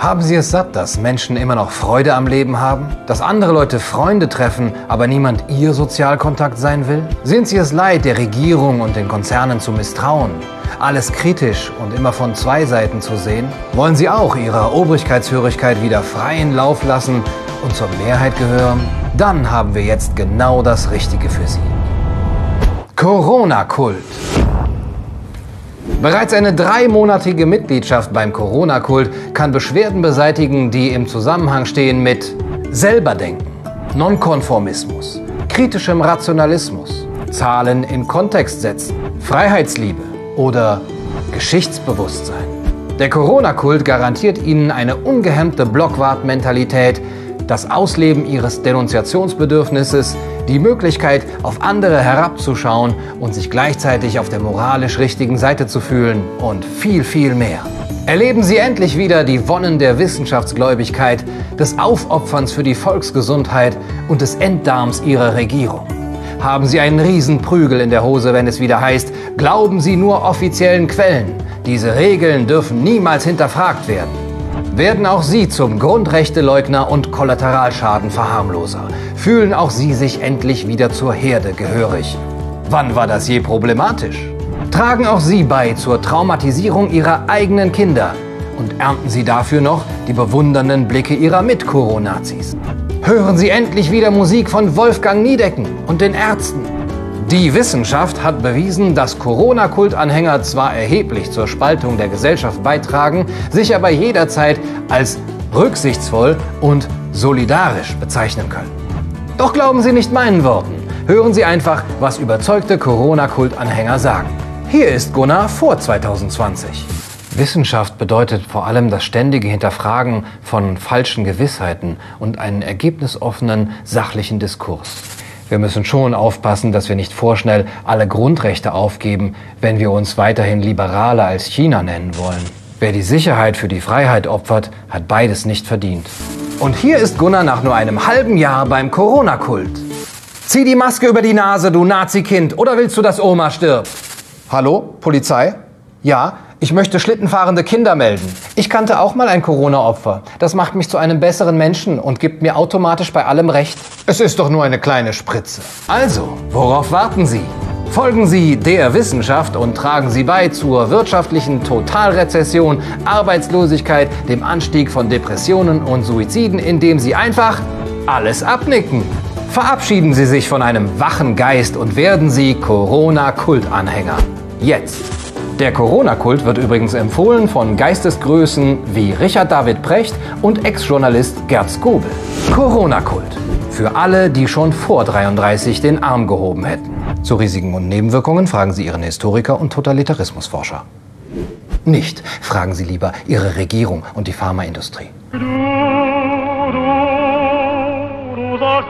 Haben Sie es satt, dass Menschen immer noch Freude am Leben haben? Dass andere Leute Freunde treffen, aber niemand Ihr Sozialkontakt sein will? Sind Sie es leid, der Regierung und den Konzernen zu misstrauen? Alles kritisch und immer von zwei Seiten zu sehen? Wollen Sie auch Ihrer Obrigkeitshörigkeit wieder freien Lauf lassen und zur Mehrheit gehören? Dann haben wir jetzt genau das Richtige für Sie. Corona-Kult. Bereits eine dreimonatige Mitgliedschaft beim Corona-Kult kann Beschwerden beseitigen, die im Zusammenhang stehen mit Selberdenken, Nonkonformismus, kritischem Rationalismus, Zahlen in Kontext setzen, Freiheitsliebe oder Geschichtsbewusstsein. Der Corona-Kult garantiert Ihnen eine ungehemmte Blockwart-Mentalität, das Ausleben ihres Denunziationsbedürfnisses, die Möglichkeit, auf andere herabzuschauen und sich gleichzeitig auf der moralisch richtigen Seite zu fühlen und viel, viel mehr. Erleben Sie endlich wieder die Wonnen der Wissenschaftsgläubigkeit, des Aufopferns für die Volksgesundheit und des Enddarms Ihrer Regierung. Haben Sie einen Riesenprügel in der Hose, wenn es wieder heißt, glauben Sie nur offiziellen Quellen. Diese Regeln dürfen niemals hinterfragt werden. Werden auch Sie zum Grundrechteleugner und Kollateralschadenverharmloser? Fühlen auch Sie sich endlich wieder zur Herde gehörig? Wann war das je problematisch? Tragen auch Sie bei zur Traumatisierung Ihrer eigenen Kinder und ernten Sie dafür noch die bewundernden Blicke Ihrer Mit-Coronazis? Hören Sie endlich wieder Musik von Wolfgang Niedecken und den Ärzten die Wissenschaft hat bewiesen, dass Corona-Kultanhänger zwar erheblich zur Spaltung der Gesellschaft beitragen, sich aber jederzeit als rücksichtsvoll und solidarisch bezeichnen können. Doch glauben Sie nicht meinen Worten. Hören Sie einfach, was überzeugte Corona-Kultanhänger sagen. Hier ist Gunnar vor 2020. Wissenschaft bedeutet vor allem das ständige Hinterfragen von falschen Gewissheiten und einen ergebnisoffenen, sachlichen Diskurs. Wir müssen schon aufpassen, dass wir nicht vorschnell alle Grundrechte aufgeben, wenn wir uns weiterhin liberaler als China nennen wollen. Wer die Sicherheit für die Freiheit opfert, hat beides nicht verdient. Und hier ist Gunnar nach nur einem halben Jahr beim Corona-Kult. Zieh die Maske über die Nase, du Nazi-Kind, oder willst du, dass Oma stirbt? Hallo, Polizei? Ja, ich möchte schlittenfahrende Kinder melden. Ich kannte auch mal ein Corona-Opfer. Das macht mich zu einem besseren Menschen und gibt mir automatisch bei allem Recht. Es ist doch nur eine kleine Spritze. Also, worauf warten Sie? Folgen Sie der Wissenschaft und tragen Sie bei zur wirtschaftlichen Totalrezession, Arbeitslosigkeit, dem Anstieg von Depressionen und Suiziden, indem Sie einfach alles abnicken. Verabschieden Sie sich von einem wachen Geist und werden Sie Corona-Kultanhänger. Jetzt. Der Corona-Kult wird übrigens empfohlen von Geistesgrößen wie Richard David Precht und Ex-Journalist Gerd Skobel. Corona-Kult. Für alle, die schon vor 33 den Arm gehoben hätten. Zu Risiken und Nebenwirkungen fragen Sie Ihren Historiker und Totalitarismusforscher. Nicht fragen Sie lieber Ihre Regierung und die Pharmaindustrie. Du, du, du sollst